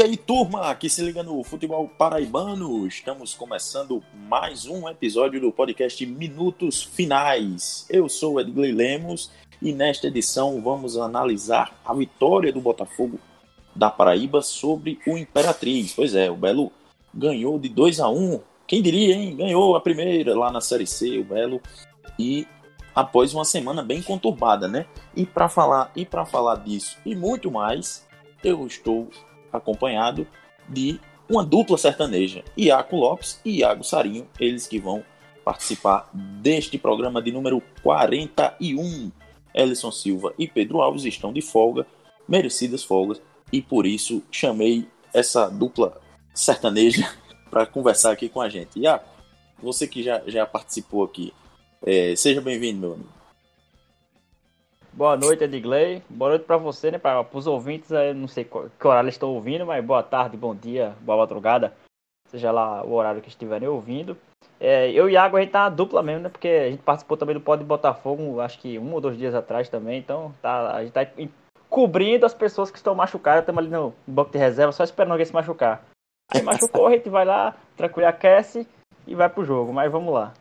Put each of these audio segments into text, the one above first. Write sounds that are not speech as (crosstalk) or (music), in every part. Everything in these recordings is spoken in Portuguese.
E aí, turma, que se liga no futebol paraibano, estamos começando mais um episódio do podcast Minutos Finais. Eu sou Edgley Lemos e nesta edição vamos analisar a vitória do Botafogo da Paraíba sobre o Imperatriz. Pois é, o Belo ganhou de 2 a 1 Quem diria, hein? Ganhou a primeira lá na Série C, o Belo. E após uma semana bem conturbada, né? E para falar e para falar disso e muito mais, eu estou acompanhado de uma dupla sertaneja, Iaco Lopes e Iago Sarinho, eles que vão participar deste programa de número 41. Ellison Silva e Pedro Alves estão de folga, merecidas folgas, e por isso chamei essa dupla sertaneja (laughs) para conversar aqui com a gente. Iaco, você que já, já participou aqui, é, seja bem-vindo, meu amigo. Boa noite, Edgley. Boa noite para você, né? Para os ouvintes, eu não sei que horário estão ouvindo, mas boa tarde, bom dia, boa madrugada, seja lá o horário que estiverem ouvindo. É, eu e Iago, a gente tá dupla mesmo, né? Porque a gente participou também do Pod Botafogo, acho que um ou dois dias atrás também, então tá, a gente tá cobrindo as pessoas que estão machucadas, estamos ali no banco de reserva, só esperando alguém se machucar. Aí machucou, a gente vai lá, tranquilo, aquece e vai pro jogo, mas vamos lá.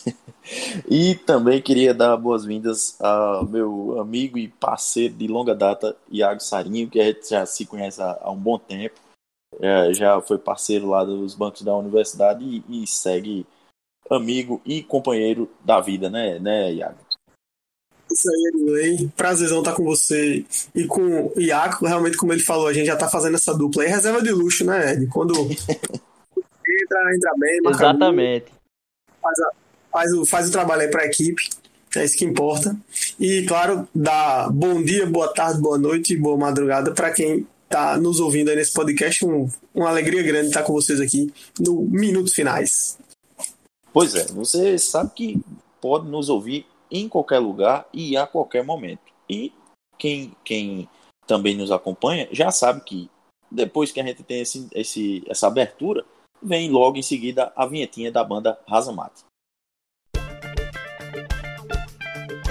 (laughs) e também queria dar boas-vindas ao meu amigo e parceiro de longa data, Iago Sarinho, que a gente já se conhece há, um bom tempo. É, já foi parceiro lá dos bancos da universidade e, e, segue amigo e companheiro da vida, né, né Iago? Isso aí, Edway. Prazerzão estar com você e com o Iaco. Realmente, como ele falou, a gente já está fazendo essa dupla aí. Reserva de luxo, né, Ed? Quando (laughs) entra, entra bem. Exatamente. Faz a, faz o, faz o trabalho aí para a equipe, é isso que importa. E, claro, dá bom dia, boa tarde, boa noite, boa madrugada para quem está nos ouvindo aí nesse podcast. Um, uma alegria grande estar com vocês aqui no Minutos Finais. Pois é, você sabe que pode nos ouvir em qualquer lugar e a qualquer momento. E quem, quem também nos acompanha já sabe que depois que a gente tem esse, esse, essa abertura, vem logo em seguida a vinhetinha da banda Razamate.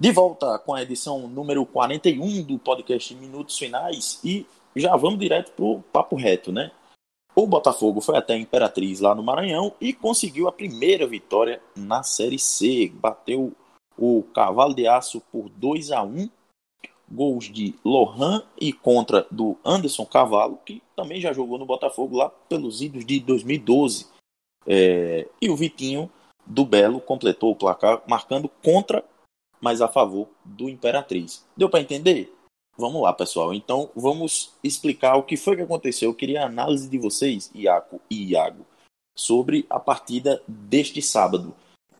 De volta com a edição número 41 do podcast Minutos Finais e já vamos direto pro papo reto, né? O Botafogo foi até a Imperatriz lá no Maranhão e conseguiu a primeira vitória na Série C. Bateu o Cavalo de Aço por 2 a 1 gols de Lohan e contra do Anderson Cavalo, que também já jogou no Botafogo lá pelos idos de 2012. É, e o Vitinho do Belo completou o placar, marcando contra mas a favor do Imperatriz. Deu para entender? Vamos lá, pessoal. Então, vamos explicar o que foi que aconteceu. Eu queria a análise de vocês, Iaco e Iago, sobre a partida deste sábado.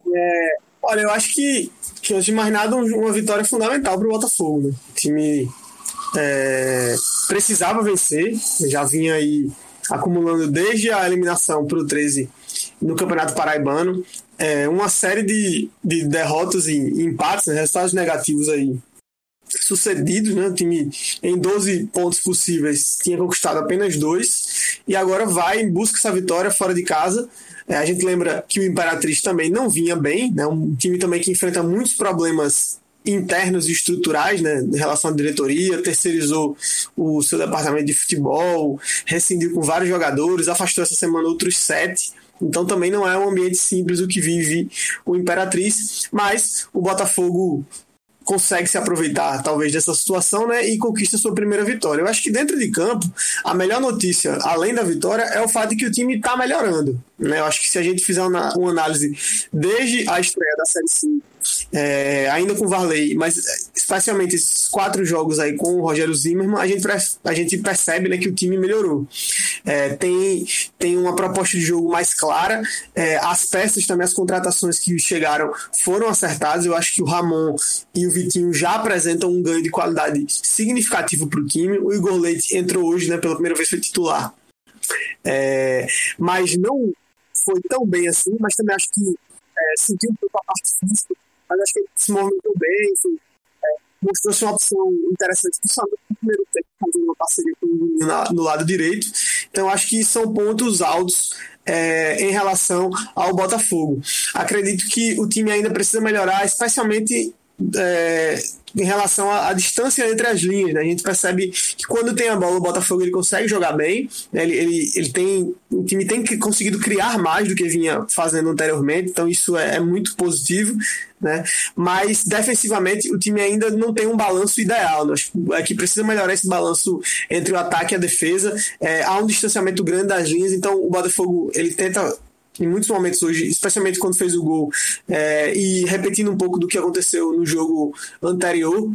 É, olha, eu acho que, que antes de mais nada, uma vitória fundamental para o Botafogo. Né? O time é, precisava vencer, já vinha aí acumulando desde a eliminação para o 13 no Campeonato Paraibano é, uma série de, de derrotas e empates, né, resultados negativos aí sucedidos, né? O time em 12 pontos possíveis tinha conquistado apenas dois e agora vai em busca dessa vitória fora de casa. É, a gente lembra que o Imperatriz também não vinha bem, né? Um time também que enfrenta muitos problemas internos e estruturais, né, em relação à diretoria, terceirizou o seu departamento de futebol, rescindiu com vários jogadores, afastou essa semana outros sete. Então também não é um ambiente simples o que vive o Imperatriz, mas o Botafogo consegue se aproveitar talvez dessa situação, né, e conquista sua primeira vitória. Eu acho que dentro de campo, a melhor notícia, além da vitória, é o fato de que o time está melhorando. Né? Eu acho que se a gente fizer uma, uma análise desde a estreia da Série C é, ainda com o Varley, mas especialmente esses quatro jogos aí com o Rogério Zimmermann, a gente, a gente percebe né, que o time melhorou. É, tem, tem uma proposta de jogo mais clara, é, as peças também, as contratações que chegaram foram acertadas. Eu acho que o Ramon e o Vitinho já apresentam um ganho de qualidade significativo para o time. O Igor Leite entrou hoje, né, pela primeira vez foi titular. É, mas não foi tão bem assim, mas também acho que é, sentiu um pouco a parte física, mas acho que ele se movimentou bem, enfim, é, mostrou-se uma opção interessante, principalmente no primeiro tempo, fazendo uma parceria com o na, no lado direito. Então, acho que são pontos altos é, em relação ao Botafogo. Acredito que o time ainda precisa melhorar, especialmente é, em relação à, à, distância entre as linhas. Né? A gente percebe que quando tem a bola, o Botafogo ele consegue jogar bem. Né? Ele, ele, ele tem, o time tem conseguido criar mais do que vinha fazendo anteriormente, então isso é, é muito positivo. Né? Mas defensivamente o time ainda não tem um balanço ideal. Né? É que precisa melhorar esse balanço entre o ataque e a defesa. É, há um distanciamento grande das linhas, então o Botafogo ele tenta em muitos momentos hoje, especialmente quando fez o gol, é, e repetindo um pouco do que aconteceu no jogo anterior,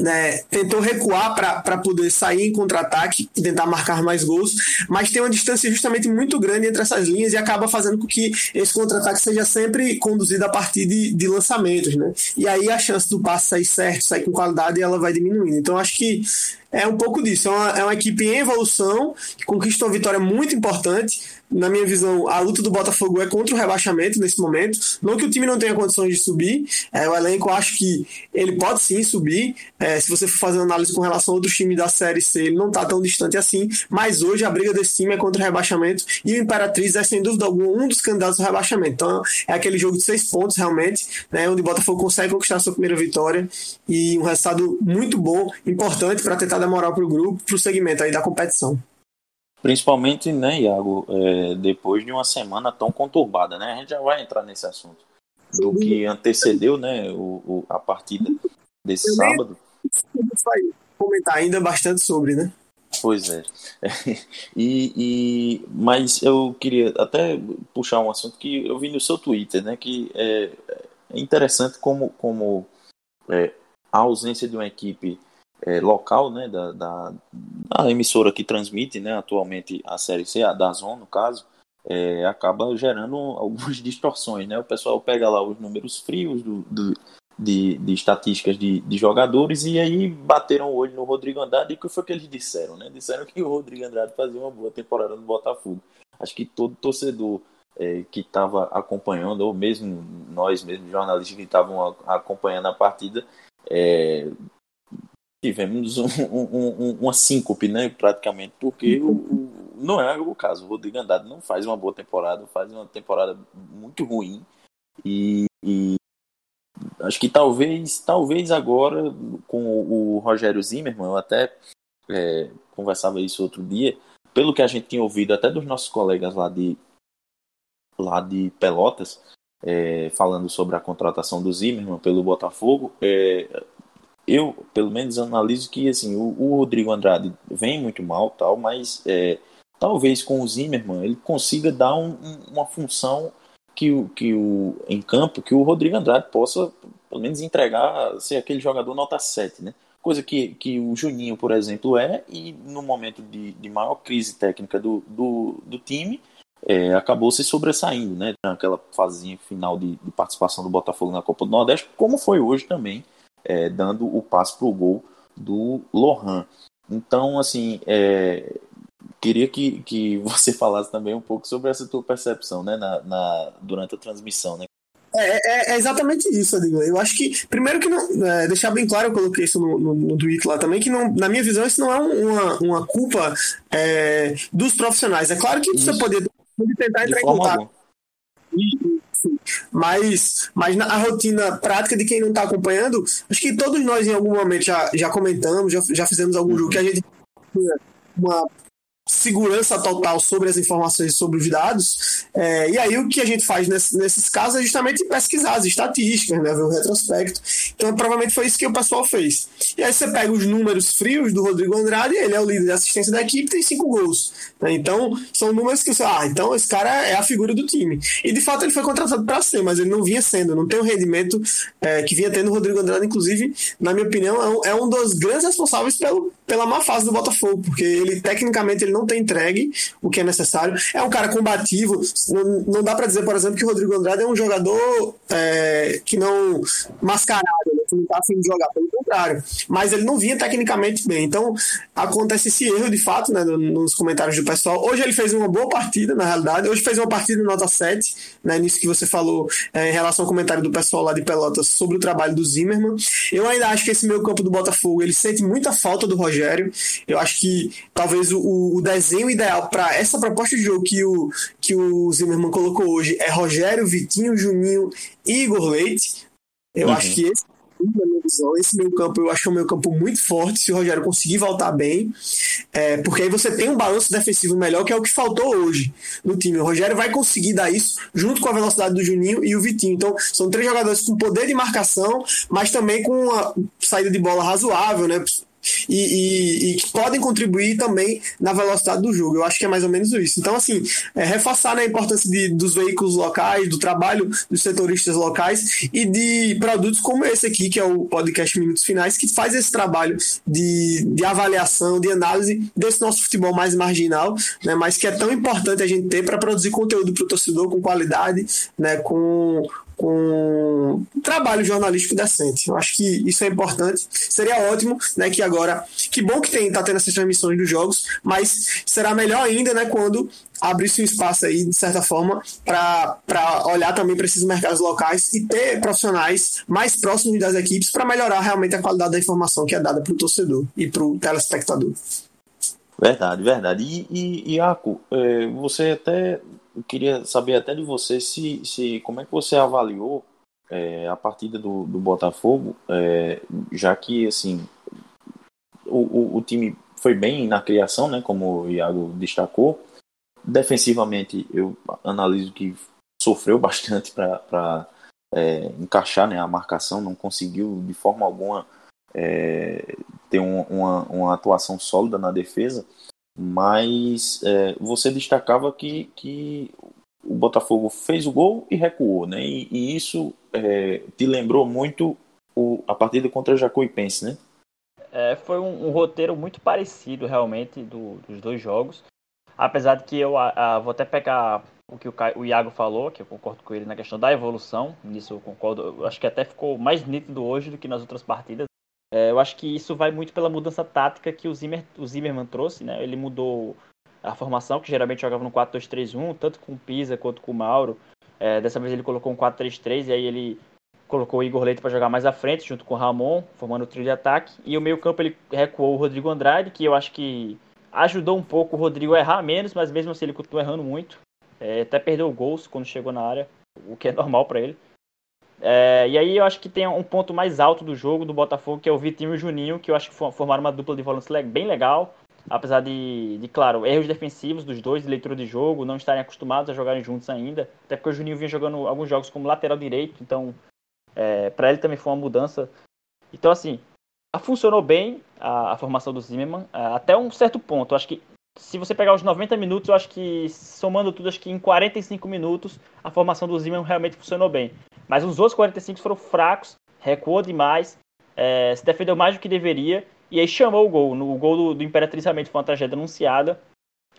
né, tentou recuar para poder sair em contra-ataque e tentar marcar mais gols, mas tem uma distância justamente muito grande entre essas linhas e acaba fazendo com que esse contra-ataque seja sempre conduzido a partir de, de lançamentos. Né? E aí a chance do passe sair certo, sair com qualidade, ela vai diminuindo. Então acho que é um pouco disso. É uma, é uma equipe em evolução, que conquistou uma vitória muito importante na minha visão, a luta do Botafogo é contra o rebaixamento nesse momento. Não que o time não tenha condições de subir, é, o elenco acho que ele pode sim subir. É, se você for fazer análise com relação a outros times da Série C, ele não está tão distante assim. Mas hoje a briga desse time é contra o rebaixamento e o Imperatriz é sem dúvida alguma um dos candidatos ao rebaixamento. Então é aquele jogo de seis pontos realmente, né, onde o Botafogo consegue conquistar a sua primeira vitória e um resultado muito bom, importante para tentar dar moral para o grupo, para o segmento aí da competição. Principalmente, né, Iago, é, depois de uma semana tão conturbada, né? A gente já vai entrar nesse assunto. Do que antecedeu, né, o, o a partida desse sábado. Vai comentar ainda bastante sobre, né? Pois é. (laughs) E, e, mas eu queria até puxar um assunto que eu vi no seu Twitter, né? Que é, é interessante como, como é, a ausência de uma equipe é, local né, da, da, da, emissora que transmite né, atualmente a Série C, a da Zon, no caso, é, acaba gerando (laughs) algumas distorções. Né? O pessoal pega lá os números frios do, do de, de, estatísticas de, de, jogadores e aí bateram o olho no Rodrigo Andrade e o que foi que eles disseram? Né? Disseram que o Rodrigo Andrade fazia uma boa temporada no Botafogo. Acho que todo torcedor é, que estava acompanhando, ou mesmo nós mesmos, jornalistas que estavam acompanhando a partida, é, tivemos um, um, um, uma síncope, né, praticamente, porque o, o, não é o caso. O Rodrigo Andrade não faz uma boa temporada, faz uma temporada muito ruim e, e acho que talvez, talvez agora com o, o Rogério Zimmermann, eu até é, conversava isso outro dia, pelo que a gente tinha ouvido até dos nossos colegas lá de lá de Pelotas, é, falando sobre a contratação do Zimmermann pelo Botafogo, é, eu, pelo menos, analiso que assim, o, o Rodrigo Andrade vem muito mal, tal, mas é, talvez com o Zimmermann ele consiga dar um, um, uma função que, o, que o, em campo que o Rodrigo Andrade possa, pelo menos, entregar, ser aquele jogador nota 7, né? Coisa que, que o Juninho, por exemplo, é, e no momento de, de maior crise técnica do, do, do time, é, acabou se sobressaindo, né? Naquela fazinha final de, de participação do Botafogo na Copa do Nordeste, como foi hoje também é, dando o passo para o gol do Lohan. Então, assim, é, queria que, que (laughs) você falasse também um pouco sobre essa tua percepção né, na, na durante a transmissão. Né? É, é, é, exatamente isso, Adigo. Eu acho que, primeiro que não, é, deixar bem claro, eu coloquei isso no, no, no tweet lá também, que não, na minha visão isso não é uma, uma culpa é, dos profissionais. É claro que isso. você pode, pode tentar entrar em contato. Mas, mas na rotina prática de quem não está acompanhando, acho que todos nós em algum momento já, já comentamos, já, já fizemos algum jogo que a gente uma segurança total sobre as informações sobre os dados. É, e aí o que a gente faz nesse, nesses casos é justamente pesquisar as estatísticas, né, ver o retrospecto. Então provavelmente foi isso que o pessoal fez. E aí você pega os números frios do Rodrigo Andrade, ele é o líder de assistência da equipe, tem cinco gols. Né? Então são números que você, ah, então esse cara é a figura do time. E de fato ele foi contratado para ser, mas ele não vinha sendo, não tem o rendimento é, que vinha tendo o Rodrigo Andrade, inclusive, na minha opinião, é um, é um dos grandes responsáveis pelo, pela má fase do Botafogo, porque ele tecnicamente ele não tem entregue o que é necessário. É um cara combativo. Não, não dá para dizer, por exemplo, que o Rodrigo Andrade é um jogador é, que não mascarado. Não tá afim de jogar, pelo contrário. Mas ele não vinha tecnicamente bem. Então, acontece esse erro, de fato, né, nos comentários do pessoal. Hoje ele fez uma boa partida, na realidade. Hoje fez uma partida nota 7, né, nisso que você falou é, em relação ao comentário do pessoal lá de Pelotas sobre o trabalho do Zimmermann. Eu ainda acho que esse meio campo do Botafogo, ele sente muita falta do Rogério. Eu acho que talvez o, o desenho ideal para essa proposta de jogo que o, que o Zimmermann colocou hoje é Rogério, Vitinho, Juninho e Igor Leite. Eu uhum. acho que esse na minha visão. Esse meio campo eu acho um meio campo muito forte se o Rogério conseguir voltar bem, é, porque aí você tem um balanço defensivo melhor, que é o que faltou hoje no time. O Rogério vai conseguir dar isso junto com a velocidade do Juninho e o Vitinho. Então, são três jogadores com poder de marcação, mas também com uma saída de bola razoável, né? E, e, que podem contribuir também na velocidade do jogo. Eu acho que é mais ou menos isso. Então, assim, é, reforçar né, a importância de, dos veículos locais, do trabalho dos setoristas locais e de produtos como esse aqui, que é o podcast Minutos Finais, que faz esse trabalho de, de avaliação, de análise desse nosso futebol mais marginal, né, mas que é tão importante a gente ter para produzir conteúdo para o torcedor com qualidade, né, com com um trabalho jornalístico decente. Eu acho que isso é importante. Seria ótimo, né, que agora, que bom que tem tá tendo essas transmissões dos jogos, mas será melhor ainda, né, quando abrir-se um espaço aí, de certa forma, para olhar também para esses mercados locais e ter profissionais mais próximos das equipes para melhorar realmente a qualidade da informação que é dada para o torcedor e para o telespectador. Verdade, verdade. E, e, Iaco, é, você até eu queria saber até de você se, se como é que você avaliou é, a partida do, do Botafogo, é, já que assim o, o, o, time foi bem na criação, né, como o Iago destacou. Defensivamente, eu analiso que sofreu (laughs) bastante para é, encaixar né, a marcação, não conseguiu de forma alguma é, ter um, uma, uma atuação sólida na defesa mas é, você destacava que, que o Botafogo fez o gol e recuou, né? E, e isso é, te lembrou muito o, a partida contra Jacuipense, né? É, foi um, um, roteiro muito parecido realmente do, dos dois jogos. Apesar de que eu a, a, vou até pegar o que o, o, Iago falou, que eu concordo com ele na questão da evolução, nisso eu concordo. Eu acho que até ficou mais nítido hoje do que nas outras partidas. É, eu acho que isso vai muito pela mudança tática que o, Zimmer, o Zimmerman trouxe, né? Ele mudou a formação, que geralmente jogava no 4-2-3-1, tanto com o Pisa quanto com o Mauro. É, dessa vez ele colocou um 4-3-3 e aí ele colocou o Igor Leite para jogar mais à frente, junto com o Ramon, formando o trio de ataque. E o meio-campo ele recuou o Rodrigo Andrade, que eu acho que ajudou um pouco o Rodrigo a errar menos, mas mesmo assim ele continuou errando muito. É, até perdeu gols quando chegou na área, o que é normal para ele. É, e aí eu acho que tem um ponto mais alto do jogo do Botafogo, que é o Vitinho e o Juninho, que eu acho que formaram uma dupla de volantes bem legal. Apesar de, de, claro, erros defensivos dos dois, de leitura de jogo, não estarem acostumados a jogarem juntos ainda. Até porque o Juninho vinha jogando alguns jogos como lateral direito, então é, para ele também foi uma mudança. Então, assim, funcionou bem a, a formação do Zimmermann, até um certo ponto. Eu acho que se você pegar os 90 minutos, eu acho que, somando tudo, acho que em 45 minutos a formação do Zimmermann realmente funcionou bem. Mas os outros 45 foram fracos, recuou demais, é, se defendeu mais do que deveria, e aí chamou o gol. O gol do, do Imperatriz realmente foi uma tragédia anunciada,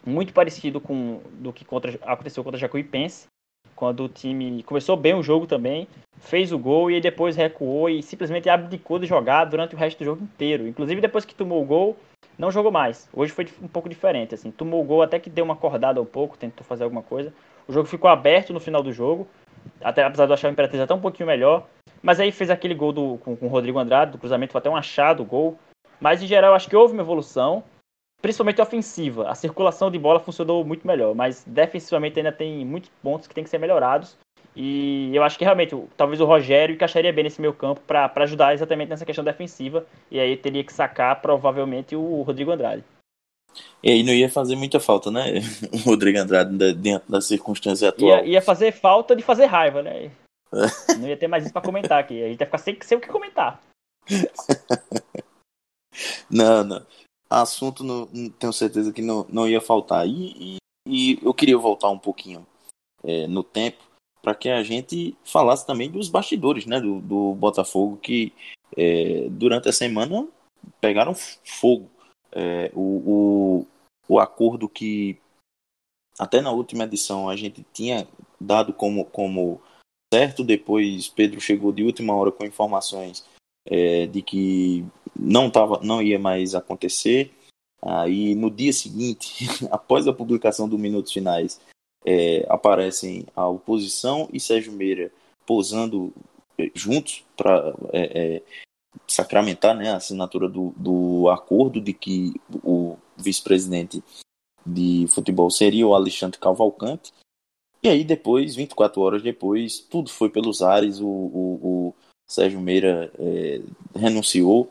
muito parecido com do que contra, aconteceu contra Jacuipense, quando o time começou bem o jogo também, fez o gol e depois recuou e simplesmente abdicou de jogar durante o resto do jogo inteiro. Inclusive depois que tomou o gol, não jogou mais. Hoje foi um pouco diferente, assim. Tomou o gol até que deu uma acordada um pouco, tentou fazer alguma coisa. O jogo ficou aberto no final do jogo, até apesar de eu achar o Imperatriz até um pouquinho melhor. Mas aí fez aquele gol do, com, com o Rodrigo Andrade, do cruzamento, foi até um achado o gol. Mas em geral, acho que houve uma evolução, principalmente ofensiva. A circulação de bola funcionou muito melhor, mas defensivamente ainda tem muitos pontos que tem que ser melhorados. E eu acho que realmente, talvez o Rogério encaixaria bem nesse meio campo para ajudar exatamente nessa questão defensiva. E aí teria que sacar provavelmente o Rodrigo Andrade. E aí não ia fazer muita falta, né? (laughs) O Rodrigo Andrade dentro da circunstância atual. Ia, ia fazer falta de fazer raiva, né? (laughs) não ia ter mais isso para comentar aqui. A gente ia ficar sem, sem o que comentar. (laughs) não, não. Assunto não, tenho certeza que não, não ia faltar. E, e, e eu queria voltar um pouquinho é, no tempo para que a gente falasse também dos bastidores né, do, do Botafogo, que é, durante a semana pegaram fogo. É, o, o, o acordo que até na última edição a gente tinha dado como, como certo, depois Pedro chegou de última hora com informações é, de que não, tava, não ia mais acontecer. Aí no dia seguinte, (laughs) após a publicação dos minutos finais, é, aparecem a oposição e Sérgio Meira posando é, juntos para é, é, sacramentar né, a assinatura do, do acordo de que o vice-presidente de futebol seria o Alexandre Cavalcante. E aí depois, 24 horas depois, tudo foi pelos ares, o, o, o Sérgio Meira é, renunciou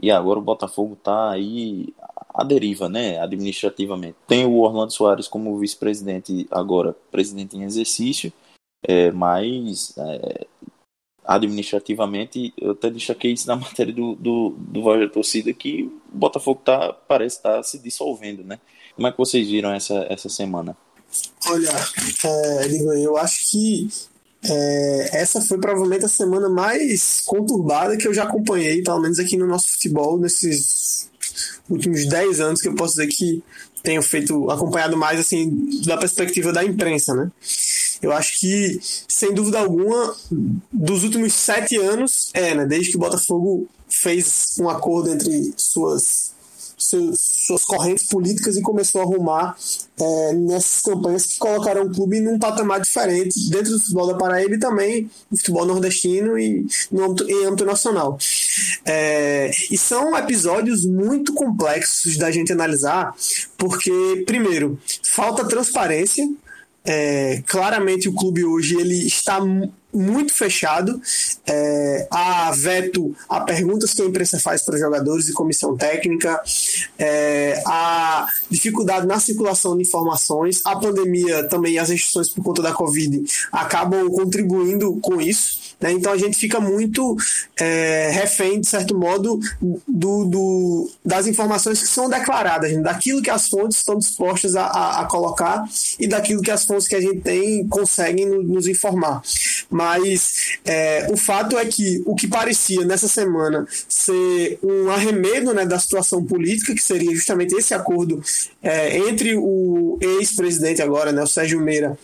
e agora o Botafogo está aí à deriva, né, administrativamente. Tem o Orlando Soares como vice-presidente agora, presidente em exercício, é, mas é, administrativamente, eu até destaquei isso na matéria do, do, do Voz da Torcida, que o Botafogo tá, parece estar tá se dissolvendo, né? Como é que vocês viram essa, essa semana? Olha, é, eu acho que é, essa foi provavelmente a semana mais conturbada que eu já acompanhei, pelo menos aqui no nosso futebol, nesses últimos 10 anos, que eu posso dizer que tenho feito, acompanhado mais assim, da perspectiva da imprensa, né? Eu acho que, sem dúvida alguma, dos últimos sete anos, é, né? Desde que o Botafogo fez um acordo entre suas suas correntes políticas e começou a arrumar é, nessas campanhas que colocaram o clube num patamar diferente dentro do futebol da Paraíba e também no futebol nordestino e no âmbito, em âmbito nacional. É, e são episódios muito complexos da gente analisar, porque, primeiro, falta transparência. É, claramente o clube hoje ele está muito fechado. É, a veto a perguntas que a imprensa faz para jogadores e comissão técnica, é, a dificuldade na circulação de informações, a pandemia também, as restrições por conta da Covid acabam contribuindo com isso. Né? Então a gente fica muito é, refém, de certo modo, do, do, das informações que são declaradas, né? daquilo que as fontes estão dispostas a, a, a, colocar e daquilo que as fontes que a gente tem conseguem nos informar. Mas é, o fato é que o que parecia nessa semana ser um arremedo né, da situação política, que seria justamente esse acordo é, entre o ex-presidente agora, né, o Sérgio Meira,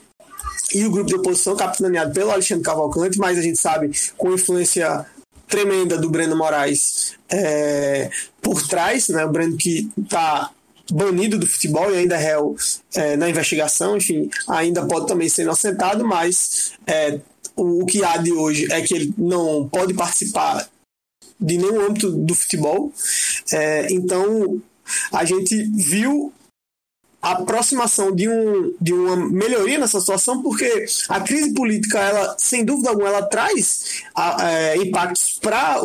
e o grupo de oposição, capitaneado pelo Alexandre Cavalcante, mas a gente sabe com influência tremenda do Breno Moraes é, por trás, né? O Breno que está banido do futebol e ainda é réu é, na investigação, enfim, ainda pode também ser inocentado, mas é, o, o, que há de hoje é que ele não pode participar de nenhum âmbito do futebol. É, então, a gente viu aproximação de, um, de uma melhoria nessa situação, porque a crise política, ela, sem dúvida alguma, ela traz a, é, impactos para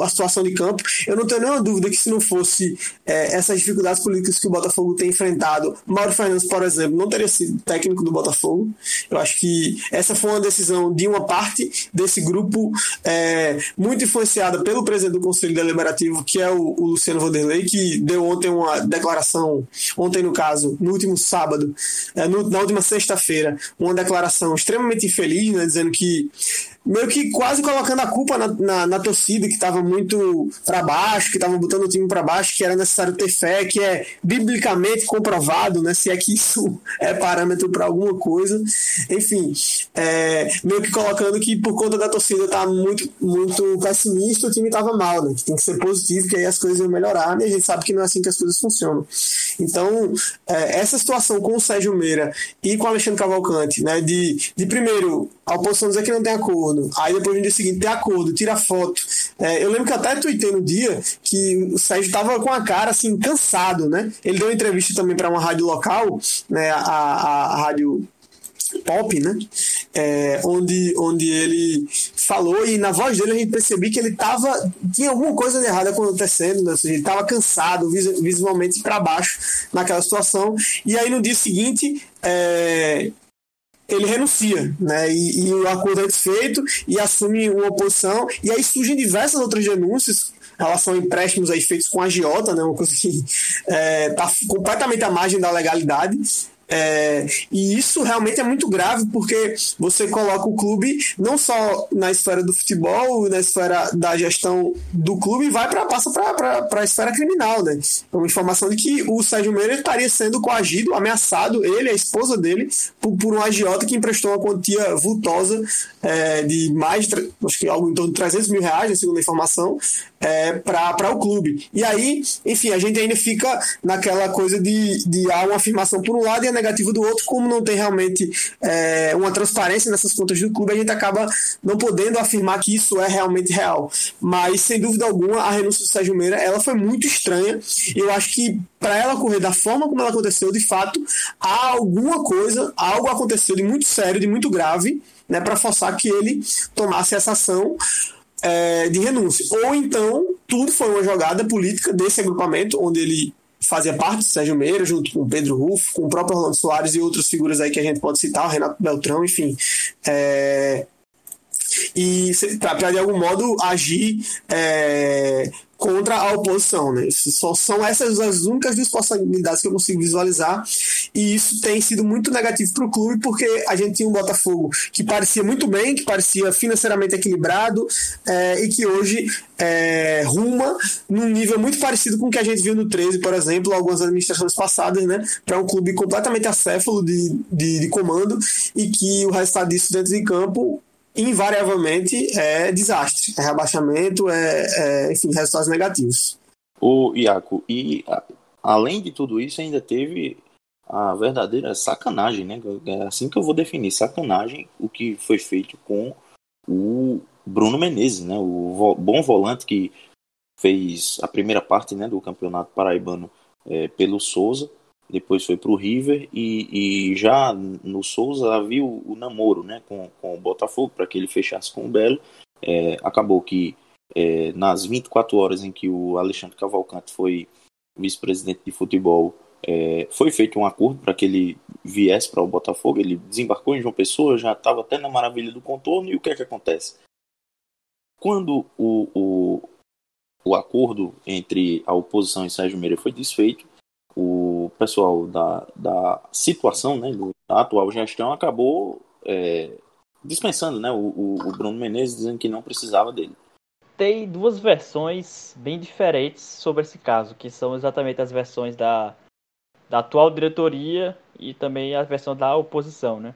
a situação de campo. Eu não tenho nenhuma dúvida que se não fosse é, essas dificuldades políticas que o Botafogo tem enfrentado, Mauro Fernandes, por exemplo, não teria sido técnico do Botafogo. Eu acho que essa foi uma decisão de uma parte desse grupo, é, muito influenciada pelo presidente do Conselho Deliberativo, que é o, o Luciano Vanderlei, que deu ontem uma declaração, ontem no caso, no último sábado, é, no, na última sexta-feira, uma declaração extremamente infeliz, né, dizendo que meio que quase colocando a culpa na, na, na torcida que estava muito para baixo, que estava botando o time para baixo, que era necessário ter fé, que é biblicamente comprovado, né, se é que isso (laughs) é parâmetro para alguma coisa. Enfim, é, meio que colocando que por conta da torcida tá muito, muito pessimista, o time estava mal, né, que tem que ser positivo, que aí as coisas iam melhorar, e a gente sabe que não é assim que as coisas funcionam. Então, é, essa situação com o Sérgio Meira e com o Alexandre Cavalcante, né, de, de primeiro, a oposição dizer que não tem acordo. Aí depois no dia seguinte tem acordo, tira foto. É, eu lembro que até tuitei no dia que o Sérgio tava com a cara assim, cansado, né? Ele deu entrevista também para uma rádio local, né? A, a, a rádio pop, né? É, onde, onde ele falou e na voz dele a gente percebeu que ele tava tinha alguma coisa de errada acontecendo, né? ele estava cansado visualmente para baixo naquela situação e aí no dia seguinte é, ele renuncia, né? E, e, o acordo é desfeito e assume uma oposição, e aí surgem diversas outras denúncias em relação a empréstimos aí feitos com a agiota, né? Uma coisa que está é, completamente à margem da legalidade. É, e isso realmente é muito grave, porque você coloca o clube não só na esfera do futebol, na esfera da gestão do clube, vai para passa para a esfera criminal, né? É uma informação de que o Sérgio Meira estaria sendo coagido, ameaçado, ele, a esposa dele, por, por um agiota que emprestou uma quantia vultosa é, de mais, acho que algo em torno de 300 mil reais, segundo a informação, é, para o clube. E aí, enfim, a gente ainda fica naquela coisa de, de há uma afirmação por um lado e a negativa do outro, como não tem realmente é, uma transparência nessas contas do clube, a gente acaba não podendo afirmar que isso é realmente real. Mas, sem dúvida alguma, a renúncia do Sérgio Meira ela foi muito estranha. Eu acho que para ela ocorrer da forma como ela aconteceu, de fato, há alguma coisa, algo aconteceu de muito sério, de muito grave, né, para forçar que ele tomasse essa ação é, de renúncia. Ou então, tudo foi uma jogada política desse agrupamento, onde ele fazia parte do Sérgio Meira, junto com Pedro Rufo, com o próprio Orlando Soares e outras figuras aí que a gente pode citar, o Renato Beltrão, enfim. É, e para de algum modo agir é, contra a oposição. Né? Só são essas as únicas duas possibilidades que eu consigo visualizar, e isso tem sido muito negativo para o clube, porque a gente tinha um Botafogo que parecia muito bem, que parecia financeiramente equilibrado, é, e que hoje é, ruma num nível muito parecido com o que a gente viu no 13, por exemplo, algumas administrações passadas, né, para um clube completamente acéfalo de, de, de comando, e que o resultado disso dentro de campo invariavelmente é desastre, é rebaixamento, é, é enfim, resultados negativos. O Iaco, e a, além de tudo isso, ainda teve a verdadeira sacanagem, né? É assim que eu vou definir, sacanagem, o que foi feito com o Bruno Menezes, né? O bom volante que fez a primeira parte né, do campeonato paraibano é, pelo Souza depois foi para o River e, e, já no Souza havia o, o namoro né, com, com o Botafogo para que ele fechasse com o Belo. É, acabou que é, nas 24 horas em que o Alexandre Cavalcante foi vice-presidente de futebol, é, foi feito um acordo para que ele viesse para o Botafogo. Ele desembarcou em João Pessoa, já estava até na maravilha do contorno. E o que é que acontece? Quando o, o, o acordo entre a oposição e Sérgio Meira foi desfeito, o pessoal da, da situação, né, da atual gestão, acabou é, dispensando né, o, o, Bruno Menezes, dizendo que não precisava dele. Tem duas versões bem diferentes sobre esse caso, que são exatamente as versões da, da atual diretoria e também a versão da oposição, né?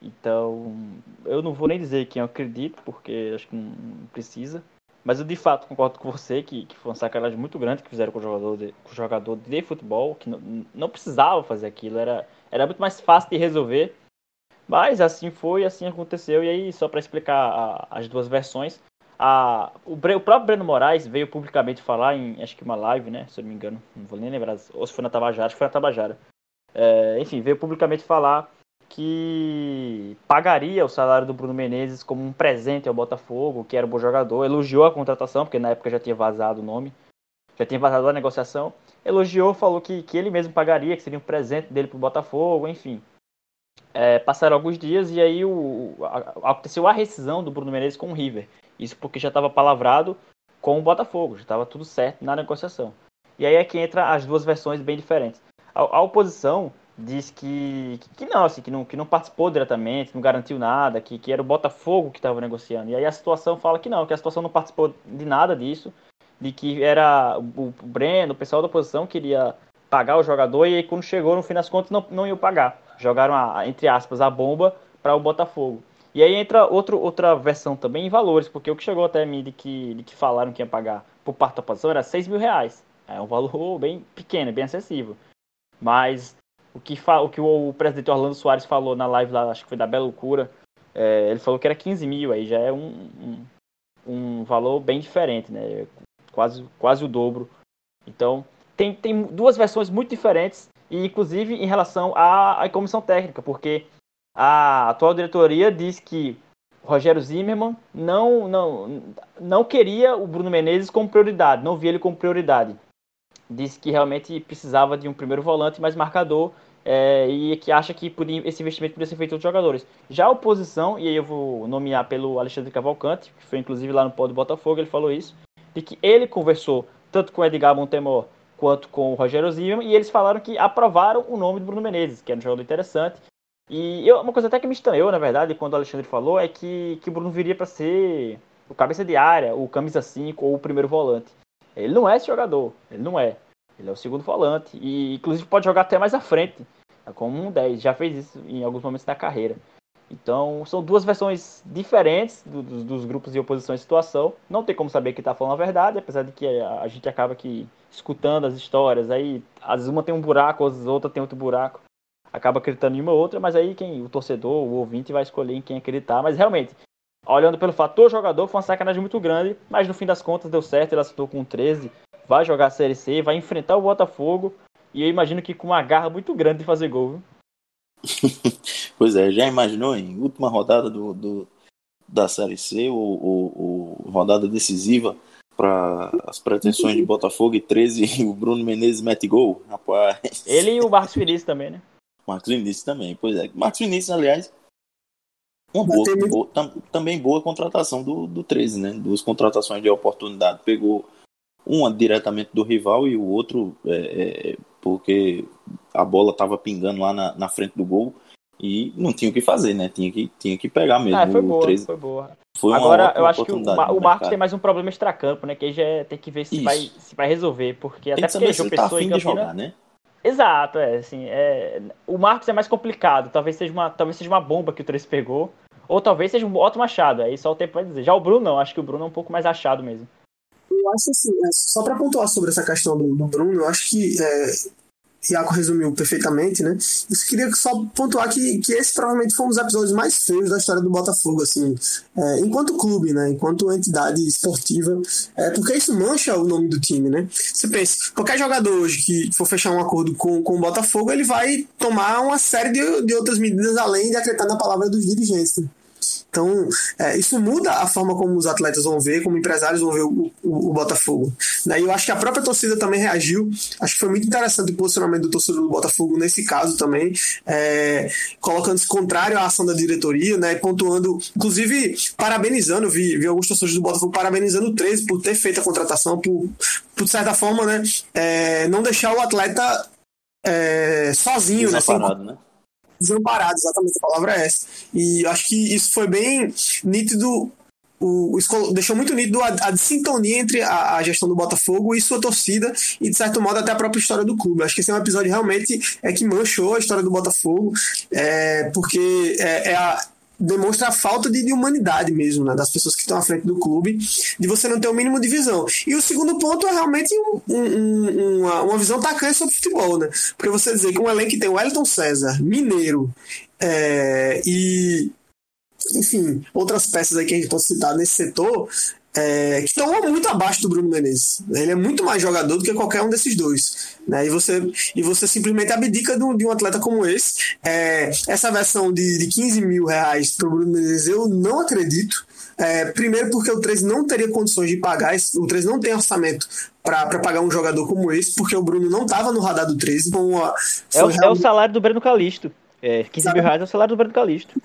Então, eu não vou nem dizer quem eu acredito, porque acho que não precisa. Mas eu de fato concordo com você que, que foi uma sacanagem muito grande que fizeram com o jogador de, com o jogador de futebol, que não, não precisava fazer aquilo, era, era muito mais fácil de resolver. Mas assim foi, assim aconteceu. E aí, só para explicar a, as duas versões, a, o, o, próprio Breno Moraes veio publicamente falar em, acho que uma live, né? Se eu não me engano, não vou nem lembrar, ou se foi na Tabajara, acho que foi na Tabajara. É, enfim, veio publicamente falar que pagaria o salário do Bruno Menezes como um presente ao Botafogo, que era um bom jogador, elogiou a contratação, porque na época já tinha vazado o nome, já tinha vazado a negociação, elogiou, falou que, que ele mesmo pagaria, que seria um presente dele para o Botafogo, enfim. É, passaram alguns dias e aí o, aconteceu a rescisão do Bruno Menezes com o River. Isso porque já estava palavrado com o Botafogo, já estava tudo certo na negociação. E aí é que entra as duas versões bem diferentes. A, a oposição diz que, que não, assim, que não, que não participou diretamente, não garantiu nada, que, que era o Botafogo que estava negociando. E aí a situação fala que não, que a situação não participou de nada disso, de que era o, Breno, o pessoal da oposição queria pagar o jogador e aí quando chegou no fim das contas não, não ia pagar. Jogaram, a, entre aspas, a bomba para o Botafogo. E aí entra outro, outra versão também em valores, porque o que chegou até mim de que, de que falaram que ia pagar por parte da oposição era 6 mil reais. É um valor bem pequeno, bem acessível. Mas o que, o, que o presidente Orlando Soares falou na live lá, acho que foi da Bela Loucura, é, ele falou que era 15 mil, aí já é um, um, um, valor bem diferente, né? Quase, quase o dobro. Então, tem, tem duas versões muito diferentes, e inclusive em relação à, à comissão técnica, porque a atual diretoria diz que Rogério Zimmermann não, não, não queria o Bruno Menezes como prioridade, não via ele como prioridade disse que realmente precisava de um primeiro volante mais marcador é, e que acha que podia, esse investimento poderia ser feito outros jogadores. Já a oposição, e aí eu vou nomear pelo Alexandre Cavalcante, que foi inclusive lá no pó do Botafogo, ele falou isso, de que ele conversou tanto com o Edgar Montemor quanto com o Rogério Zima, e eles falaram que aprovaram o nome do Bruno Menezes, que era um jogador interessante. E eu, uma coisa até que me estranhou, na verdade, quando o Alexandre falou, é que, que o Bruno viria para ser o cabeça de área, o camisa 5 ou o primeiro volante. Ele não é esse jogador, ele não é. Ele é o segundo volante e inclusive pode jogar até mais à frente, como um 10, já fez isso em alguns momentos da carreira. Então, são duas versões diferentes do, do, dos grupos de oposição e situação. Não tem como saber quem está falando a verdade, apesar de que a, a, gente acaba que escutando as histórias, aí às vezes uma tem um buraco, às vezes outra tem outro buraco, acaba acreditando em uma ou outra, mas aí quem o torcedor, o ouvinte vai escolher em quem acreditar. Mas realmente, olhando pelo fator jogador, foi uma sacanagem muito grande, mas no fim das contas deu certo, ele acertou com 13, vai jogar a Série C, vai enfrentar o Botafogo, e eu imagino que com uma garra muito grande de fazer gol. (laughs) Pois é, já imaginou em última rodada do, do da Série C, o, o, o rodada decisiva para as pretensões de (laughs) Botafogo e 13 (laughs) o Bruno Menezes mete gol, rapaz. Ele e o Marcos Vinícius também, né? Marcos Vinícius também, pois é. Marcos Vinícius, aliás, uma boa, boa tam, também boa contratação do, do 13, né? Duas contratações de oportunidade. Pegou uma diretamente do rival e o outro é, é, porque a bola estava pingando lá na, na frente do gol e não tinha o que fazer, né? Tinha que, tinha que pegar mesmo. Ah, foi boa, 13. foi boa. Foi Agora, eu acho que o, o Marcos tem mais um problema extracampo, né? Que aí já é, tem que ver se vai, se vai resolver, porque tem até porque ele tá afim de jogar, né? Exato, é, assim, é... o Marcos é mais complicado, talvez seja uma, talvez seja uma bomba que o 3 pegou, ou talvez seja um Otto Machado, aí só o tempo vai dizer. Já o Bruno não, acho que o Bruno é um pouco mais achado mesmo. Eu acho assim, é, só para pontuar sobre essa questão do, do Bruno, eu acho que é, Iaco resumiu perfeitamente, né? Eu queria só pontuar que, que esse provavelmente foi um dos episódios mais feios da história do Botafogo, assim, é, enquanto clube, né? Enquanto entidade esportiva, é, porque isso mancha o nome do time, né? Você pensa, qualquer jogador hoje que for fechar um acordo com, com o Botafogo, ele vai tomar uma série de, de outras medidas além de acreditar na palavra dos dirigentes. Né? Então, é, isso muda a forma como os atletas vão ver, como empresários vão ver o, o, o Botafogo. Né? E eu acho que a própria torcida também reagiu. Acho que foi muito interessante o posicionamento do torcedor do Botafogo nesse caso também, é, colocando-se contrário à ação da diretoria, né? pontuando, inclusive parabenizando, vi, vi alguns torcedores do Botafogo parabenizando o 13 por ter feito a contratação, por, por de certa forma, né, é, não deixar o atleta é, sozinho? Sem, né? Desamparado, exatamente a palavra é essa. E acho que isso foi bem nítido o, deixou muito nítido a, a sintonia entre a, a, gestão do Botafogo e sua torcida e, de certo modo, até a própria história do clube. Acho que esse é um episódio realmente é que manchou a história do Botafogo, é, porque é, é a, demonstra a falta de, de humanidade mesmo, né, das pessoas que estão à frente do clube, de você não ter o mínimo de visão. E o segundo ponto é realmente um, um, uma, uma visão tacanha sobre futebol, né? Porque você dizer que um elenco que tem o Wellington César, Mineiro, é, e enfim, outras peças aí que a gente pode citar nesse setor, é, que estão muito abaixo do Bruno Menezes. Ele é muito mais jogador do que qualquer um desses dois. Né? E, você, e você simplesmente abdica de um, de um atleta como esse. É, essa versão de, de 15 mil reais para o Bruno Menezes eu não acredito. É, primeiro porque o 13 não teria condições de pagar, o 13 não tem orçamento para pagar um jogador como esse, porque o Bruno não estava no radar do 13. Uma, é, o, realmente... é o salário do Breno Calisto. É, 15 Sabe? mil reais é o salário do Breno Calisto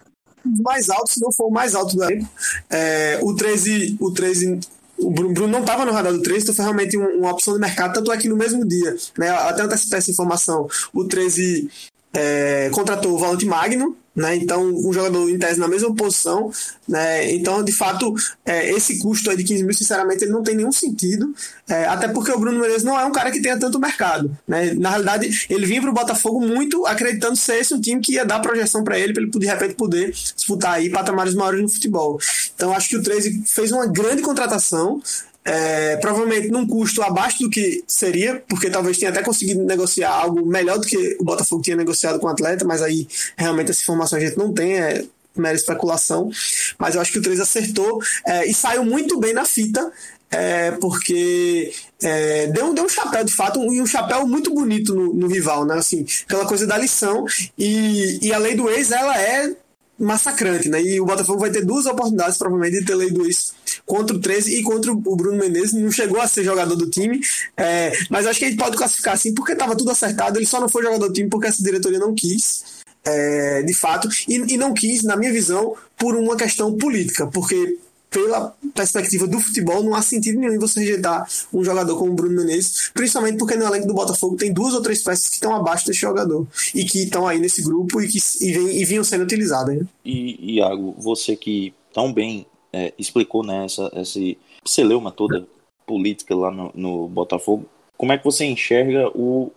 mais alto, se não for o mais alto do elenco. É, o 13, o 13 o Bruno não estava no radar do 13, então foi realmente uma opção de mercado, tanto aqui no mesmo dia. Né? Até antecipar essa informação, o 13 é, contratou o Valente Magno, né? Então, um jogador em tese na mesma posição, né? Então, de fato, é, esse custo de 15 mil, sinceramente, ele não tem nenhum sentido, é, até porque o Bruno Menezes não é um cara que tenha tanto mercado, né? Na realidade, ele vinha para o Botafogo muito acreditando ser esse um time que ia dar projeção para ele, para ele, de repente, poder disputar aí patamares maiores no futebol. Então, acho que o 13 fez uma grande contratação, é, provavelmente num custo abaixo do que seria, porque talvez tenha até conseguido negociar algo melhor do que o Botafogo tinha negociado com o atleta, mas aí realmente essa informação a gente não tem, é mera especulação. Mas eu acho que o 3 acertou é, e saiu muito bem na fita. É, porque é, deu, deu um chapéu de fato, e um, um chapéu muito bonito no, no, rival, né? Assim, aquela coisa da lição. E, e a lei do ex, ela é massacrante, né? E o Botafogo vai ter duas oportunidades, provavelmente, de ter lei do ex contra o 13 e contra o Bruno Menezes. Não chegou a ser jogador do time, é, mas acho que a gente pode classificar assim porque estava tudo acertado. Ele só não foi jogador do time porque essa diretoria não quis. É, de fato, e, e, não quis, na minha visão, por uma questão política, porque pela perspectiva do futebol, não há sentido nenhum em você rejeitar um jogador como o Bruno Menezes, principalmente porque no elenco do Botafogo tem duas ou três peças que estão abaixo desse jogador e que estão aí nesse grupo e que e, vem, e vinham sendo utilizadas. Né? E, Iago, você que tão bem é, explicou né, essa, essa celeuma toda política lá no, no, Botafogo, como é que você enxerga o,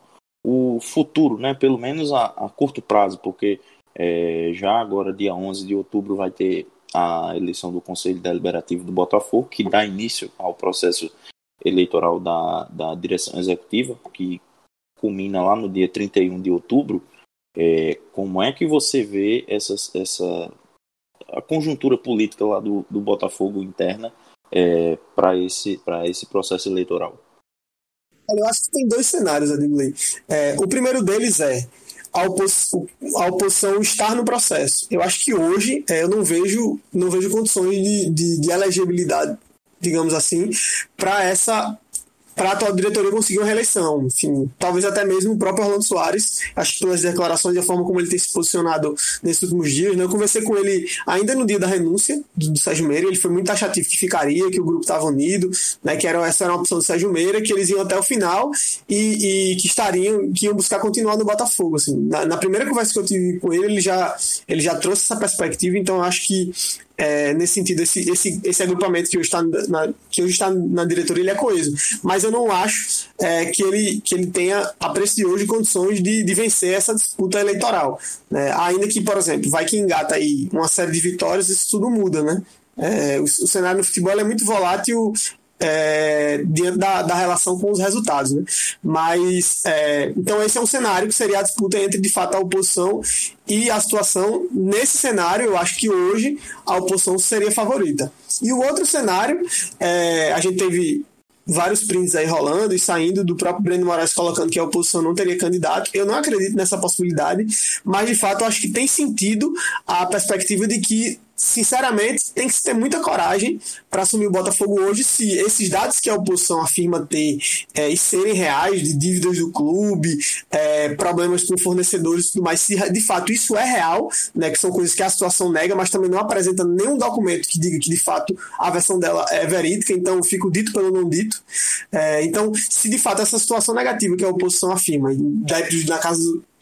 o futuro, né, pelo menos a, a curto prazo, porque é, já agora, dia 11 de outubro, vai ter a eleição do Conselho Deliberativo do Botafogo, que dá início ao processo eleitoral da, da direção executiva, que culmina lá no dia 31 de outubro. É, como é que você vê essa, essa a conjuntura política lá do, do Botafogo interna é, para esse, esse processo eleitoral? Eu acho que tem dois cenários, Adilei. É, o primeiro deles é a, oposição, a oposição estar no processo. Eu acho que hoje é, eu não vejo, não vejo condições de, de, de elegibilidade, digamos assim, para essa para a diretoria conseguir uma reeleição. Enfim, talvez até mesmo o próprio Orlando Soares, acho que pelas declarações e a forma como ele tem se posicionado nesses últimos dias, né? eu conversei com ele ainda no dia da renúncia do, do Sérgio Meira, ele foi muito taxativo que ficaria, que o grupo estava unido, né? que era, essa era uma opção do Sérgio Meira, que eles iam até o final e, e que estariam, que iam buscar continuar no Botafogo. Assim. Na, na, primeira conversa que eu tive com ele, ele já, ele já trouxe essa perspectiva, então acho que é, nesse sentido, esse, esse, esse agrupamento que hoje, está na, que está na diretoria, ele é coeso. Mas eu não acho é, que, ele, que ele tenha, a preço de hoje, condições de, de vencer essa disputa eleitoral. Né? Ainda que, por exemplo, vai que engata aí uma série de vitórias, isso tudo muda, né? É, o, o, cenário no futebol é muito volátil é, diante da, da, relação com os resultados. Né? Mas, é, então, esse é um cenário que seria a disputa entre, de fato, a oposição e a situação. Nesse cenário, eu acho que hoje a oposição seria favorita. E o outro cenário, é, a gente teve vários prints aí rolando e saindo do próprio Breno Moraes colocando que a oposição não teria candidato. Eu não acredito nessa possibilidade, mas de fato eu acho que tem sentido a perspectiva de que sinceramente, tem que ter muita coragem para assumir o Botafogo hoje se esses dados que a oposição afirma ter é, e serem reais, de dívidas do clube, é, problemas com fornecedores e tudo mais, se de fato isso é real, né, que são coisas que a situação nega, mas também não apresenta nenhum documento que diga que de fato a versão dela é verídica, então fico dito pelo não dito. É, então, se de fato essa situação negativa que a oposição afirma, na casa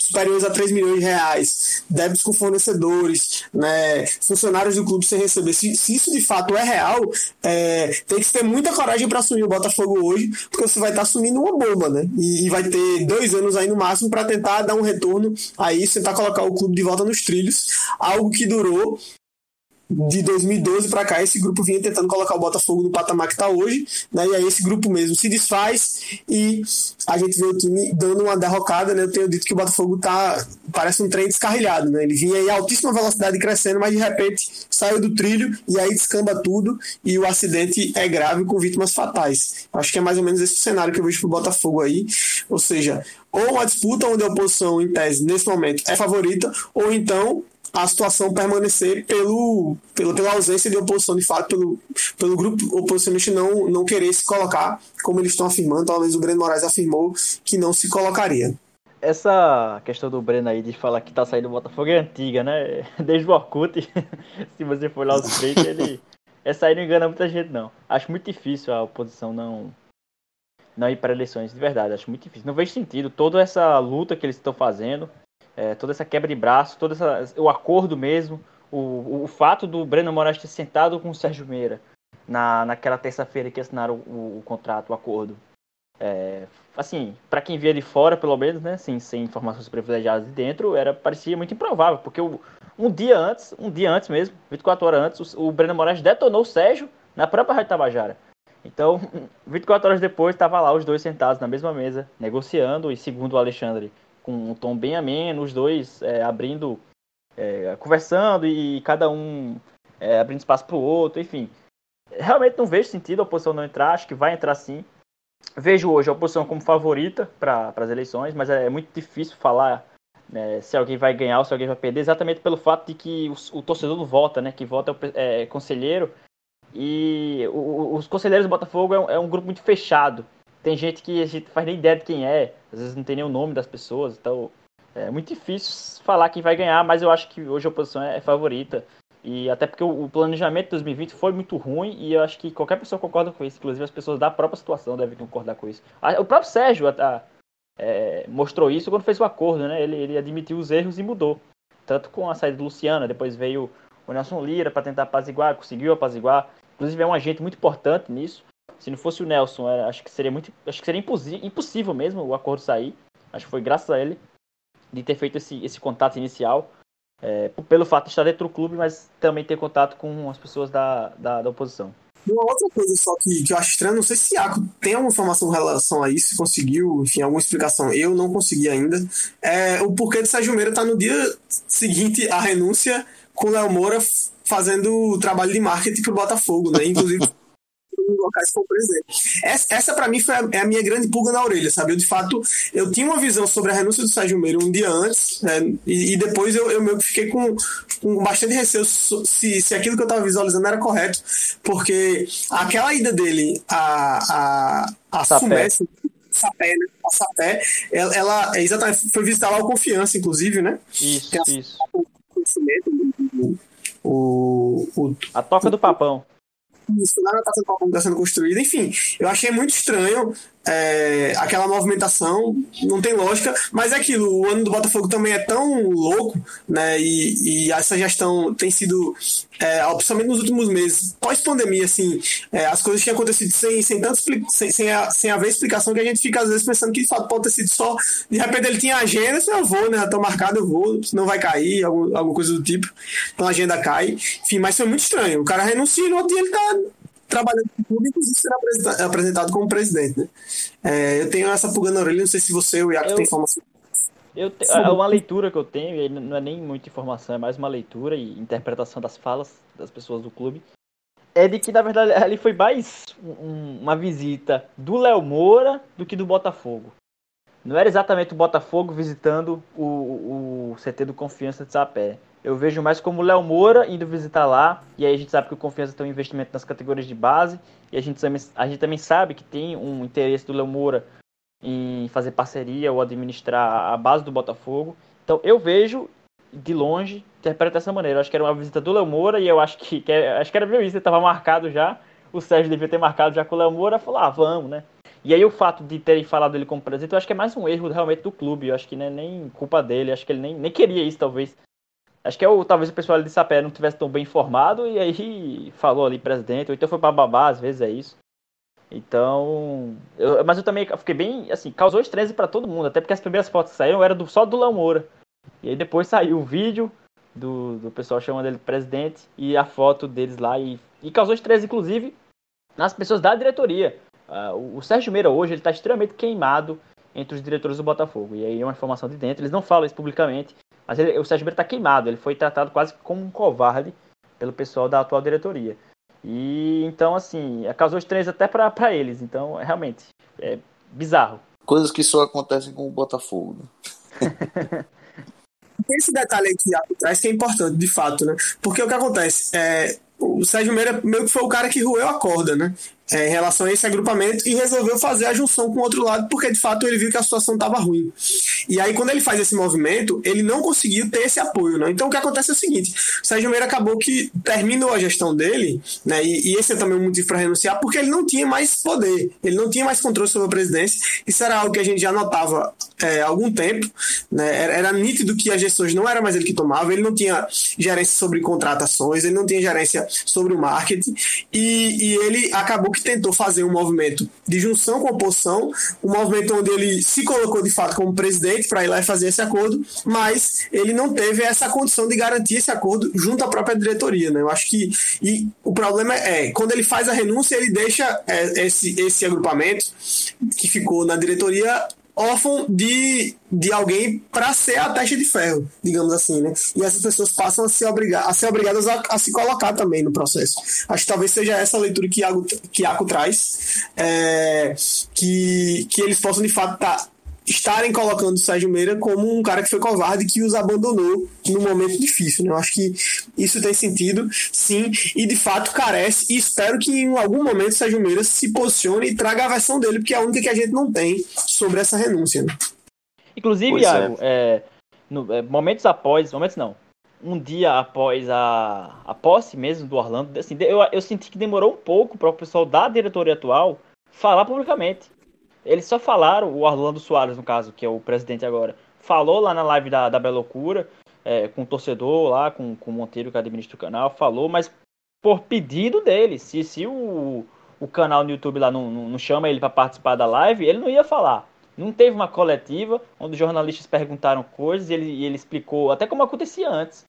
superiores a 3 milhões de reais, débitos com fornecedores, né, funcionários do clube sem receber. Se, se isso de fato é real, é, tem que ter muita coragem para assumir o Botafogo hoje, porque você vai estar tá assumindo uma bomba, né? E, e vai ter dois anos aí no máximo para tentar dar um retorno a isso, tentar colocar o clube de volta nos trilhos, algo que durou de 2012 para cá, esse grupo vinha tentando colocar o Botafogo no patamar que está hoje, né? E aí esse grupo mesmo se desfaz e a gente vê o time dando uma derrocada, né? Eu tenho dito que o Botafogo tá parece um trem descarrilhado, né? Ele vinha em altíssima velocidade crescendo, mas de repente saiu do trilho e aí descamba tudo e o acidente é grave com vítimas fatais. Acho que é mais ou menos esse cenário que eu vejo pro Botafogo aí, ou seja, ou uma disputa onde a oposição em tese nesse momento é favorita, ou então a situação permanecer pelo, pelo, pela ausência de oposição, de fato, pelo, pelo grupo oposicionista não, não querer se colocar, como eles estão afirmando, talvez o Breno Moraes afirmou que não se colocaria. Essa questão do Breno aí de falar que tá saindo do Botafogo é antiga, né? (laughs) Desde o Orkut, (laughs) se você for lá os prints, ele... Essa aí não engana muita gente, não. Acho muito difícil a oposição não, não ir para eleições, de verdade, acho muito difícil. Não vejo sentido toda essa luta que eles estão fazendo, é, toda essa quebra de braço, todo essa, o acordo mesmo, o, o fato do Breno Moraes ter sentado com o Sérgio Meira na, naquela terça-feira que assinaram o, o, contrato, o acordo. É, assim, para quem via de fora, pelo menos, né, assim, sem informações privilegiadas de dentro, era parecia muito improvável, porque o, um dia antes, um dia antes mesmo, 24 horas antes, o, o Breno Moraes detonou o Sérgio na própria Rádio Tabajara. Então, (laughs) 24 horas depois, estava lá os dois sentados na mesma mesa, negociando, e segundo o Alexandre, com um tom bem ameno, os dois é, abrindo, é, conversando e cada um é, abrindo espaço para o outro, enfim. Realmente não vejo sentido a oposição não entrar, acho que vai entrar sim. Vejo hoje a oposição como favorita para as eleições, mas é muito difícil falar né, se alguém vai ganhar ou se alguém vai perder, exatamente pelo fato de que o, o torcedor não vota, né? Que vota é, é conselheiro. E o, os conselheiros do Botafogo é um, é um grupo muito fechado. Tem gente que a gente faz nem ideia de quem é, às vezes não tem nem o nome das pessoas, então é muito difícil falar quem vai ganhar, mas eu acho que hoje a oposição é favorita. E até porque o, planejamento de 2020 foi muito ruim e eu acho que qualquer pessoa concorda com isso, inclusive as pessoas da própria situação devem concordar com isso. O próprio Sérgio a, é, mostrou isso quando fez o acordo, né? Ele, ele admitiu os erros e mudou. Tanto com a saída do Luciana, depois veio o Nelson Lira para tentar apaziguar, conseguiu apaziguar. Inclusive é um agente muito importante nisso. Se não fosse o Nelson, é, acho que seria muito, acho que seria impossível mesmo o acordo sair. Acho que foi graças a ele de ter feito esse, esse contato inicial, é, pelo fato de estar dentro do clube, mas também ter contato com as pessoas da, da, da oposição. Uma outra coisa só que, que eu acho estranho, não sei se Iaco tem alguma informação em relação a isso, se conseguiu, enfim, alguma explicação. Eu não consegui ainda. É o porquê de Sérgio Meira estar tá no dia seguinte à renúncia com o Léo Moura fazendo o trabalho de marketing pro Botafogo, né? Inclusive (laughs) locais como presidente. Essa, essa para mim foi a, é a, minha grande pulga na orelha, sabe? Eu, de fato, eu tinha uma visão sobre a renúncia do Sérgio Meira um dia antes, né? e, e, depois eu, eu meio que fiquei com, com bastante receio se, se aquilo que eu estava visualizando era correto, porque aquela ida dele a, a, a Sumécia, Sapé, né? A Sapé, ela, ela é exatamente foi visitar lá o Confiança, inclusive, né? Isso, Tem isso. O, o, o, a toca do papão isso, lá na Taça do Palpão está sendo construída. Enfim, eu achei muito estranho é, aquela movimentação, não tem lógica, mas é aquilo, o ano do Botafogo também é tão louco, né? E, e essa gestão tem sido, é, principalmente nos últimos meses, pós-pandemia, assim, é, as coisas têm acontecido sem, sem, tanto, sem, sem, a, sem haver explicação que a gente fica às vezes pensando que de fato pode ter sido só. De repente ele tinha agenda, se eu vou, né? Estou marcado, eu vou, não vai cair, algum, alguma coisa do tipo. Então a agenda cai. Enfim, mas foi muito estranho. O cara renuncia e no outro dia ele tá trabalhando com o clube, inclusive sendo apresentado como presidente. Né? É, eu tenho essa pulga na orelha, não sei se você ou o Iaco eu, tem informação. Eu te, é uma leitura que eu tenho, e não é nem muita informação, é mais uma leitura e interpretação das falas das pessoas do clube. É de que, na verdade, ali foi mais um, uma visita do Léo Moura do que do Botafogo. Não era exatamente o Botafogo visitando o, o CT do Confiança de Sapé eu vejo mais como o Léo Moura indo visitar lá, e aí a gente sabe que o Confiança tem um investimento nas categorias de base, e a gente também, a gente também sabe que tem um interesse do Léo Moura em fazer parceria ou administrar a base do Botafogo. Então eu vejo de longe, interpreto dessa maneira. Eu acho que era uma visita do Léo Moura, e eu acho que, que acho que era meio isso, ele estava marcado já. O Sérgio devia ter marcado já com o Léo Moura, falou, ah, vamos, né? E aí o fato de terem falado ele como presidente, eu acho que é mais um erro realmente do clube. Eu acho que não é nem culpa dele, acho que ele nem, nem queria isso, talvez. Acho que é o, talvez o pessoal de Sapé não tivesse tão bem informado e aí falou ali presidente, ou então foi para babá, às vezes é isso. Então, eu, mas eu também fiquei bem, assim, causou estresse para todo mundo, até porque as primeiras fotos que saíram eram do, só do Léo Moura. E aí depois saiu o vídeo do, do pessoal chamando ele de presidente e a foto deles lá e, e causou estresse, inclusive, nas pessoas da diretoria. Uh, o, o Sérgio Meira hoje ele está extremamente queimado entre os diretores do Botafogo. E aí é uma informação de dentro, eles não falam isso publicamente, mas ele, o Sérgio Brito está queimado, ele foi tratado quase como um covarde pelo pessoal da atual diretoria. E então, assim, causou estranhos até para eles. Então, realmente, é bizarro. Coisas que só acontecem com o Botafogo. Né? (laughs) Tem esse detalhe aqui atrás que é importante, de fato, né? Porque o que acontece? É, o Sérgio Meira meio que foi o cara que roeu a corda, né? É, em relação a esse agrupamento e resolveu fazer a junção com o outro lado, porque de fato ele viu que a situação estava ruim. E aí, quando ele faz esse movimento, ele não conseguiu ter esse apoio. Né? Então, o que acontece é o seguinte: o Sérgio Meira acabou que terminou a gestão dele, né? e, e esse é também um motivo para renunciar, porque ele não tinha mais poder, ele não tinha mais controle sobre a presidência. Isso era algo que a gente já notava é, algum tempo. Né? Era, era nítido que as gestões não era mais ele que tomava, ele não tinha gerência sobre contratações, ele não tinha gerência sobre o marketing, e, e ele acabou que tentou fazer um movimento de junção com a oposição, um movimento onde ele se colocou de fato como presidente para ir lá e fazer esse acordo, mas ele não teve essa condição de garantir esse acordo junto à própria diretoria. Né? Eu acho que e o problema é, quando ele faz a renúncia, ele deixa é, esse, esse agrupamento que ficou na diretoria órfão de, de alguém para ser a testa de ferro, digamos assim, né? E essas pessoas passam a ser, obrigar, a ser obrigadas a, a, se colocar também no processo. Acho que talvez seja essa a leitura que Iago, que Iago traz, é, que, que eles possam de fato estar. Tá estarem colocando o Sérgio Meira como um cara que foi covarde que os abandonou num momento difícil. Né? Eu acho que isso tem sentido, sim, e de fato carece, e espero que em algum momento o Sérgio Meira se posicione e traga a versão dele, porque é a única que a gente não tem sobre essa renúncia. Né? Inclusive, pois Iago, é. É, no, é, momentos após, momentos não, um dia após a, a posse mesmo do Orlando, assim, eu, eu senti que demorou um pouco para o pessoal da diretoria atual falar publicamente. Eles só falaram, o Orlando Soares, no caso, que é o presidente agora, falou lá na live da, da Belocura, é, com o torcedor lá, com, com o Monteiro, que administra o canal, falou, mas por pedido dele. Se, se o, o canal no YouTube lá não, não, não chama ele para participar da live, ele não ia falar. Não teve uma coletiva onde os jornalistas perguntaram coisas e ele, e ele explicou, até como acontecia antes.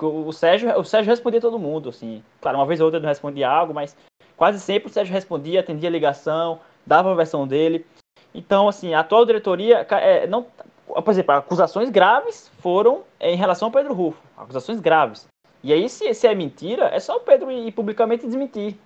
O Sérgio, o Sérgio respondia todo mundo, assim. Claro, uma vez ou outra ele não respondia algo, mas quase sempre o Sérgio respondia, atendia ligação, dava a versão dele. Então, assim, a atual diretoria, é, não, por exemplo, acusações graves foram em relação ao Pedro Rufo. Acusações graves. E aí, se, se é mentira, é só o Pedro ir publicamente desmentir.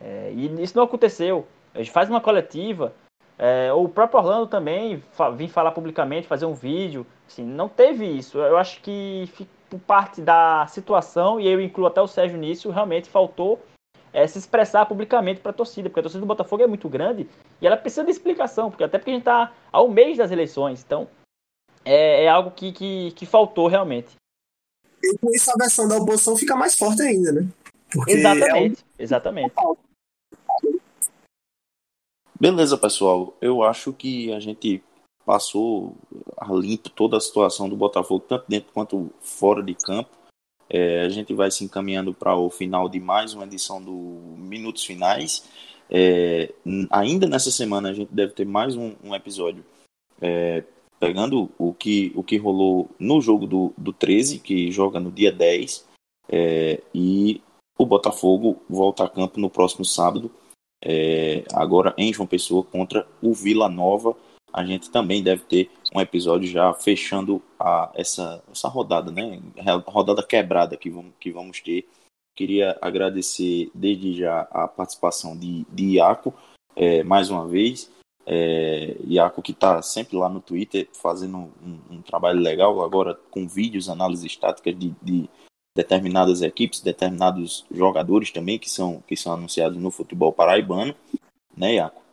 É, e isso não aconteceu. A gente faz uma coletiva. É, o próprio Orlando também vir falar publicamente, fazer um vídeo. Assim, não teve isso. Eu acho que por parte da situação, e eu incluo até o Sérgio nisso, realmente faltou é, se expressar publicamente para a torcida, porque a torcida do Botafogo é muito grande e ela precisa de explicação, porque até porque a gente está ao mês das eleições. Então, é, é algo que, que, que faltou realmente. E com isso a versão da oposição fica mais forte ainda, né? Porque exatamente, é um... exatamente. Beleza, pessoal. Eu acho que a gente passou a limpo toda a situação do Botafogo, tanto dentro quanto fora de campo. É, a gente vai se encaminhando para o final de mais uma edição do Minutos Finais. É, ainda nessa semana a gente deve ter mais um, um episódio é, pegando o que, o que rolou no jogo do, do 13, que joga no dia 10, é, e o Botafogo volta a campo no próximo sábado, é, agora em João Pessoa contra o Vila Nova. A gente também deve ter um episódio já fechando a, essa, essa rodada, né? Rodada quebrada que vamos, que vamos ter. Queria agradecer desde já a participação de, de Iaco, é, mais uma vez. É, Iaco que está sempre lá no Twitter fazendo um, um, trabalho legal, agora com vídeos, análises estáticas de, de, determinadas equipes, determinados jogadores também que são, que são anunciados no futebol paraibano, né, Iaco?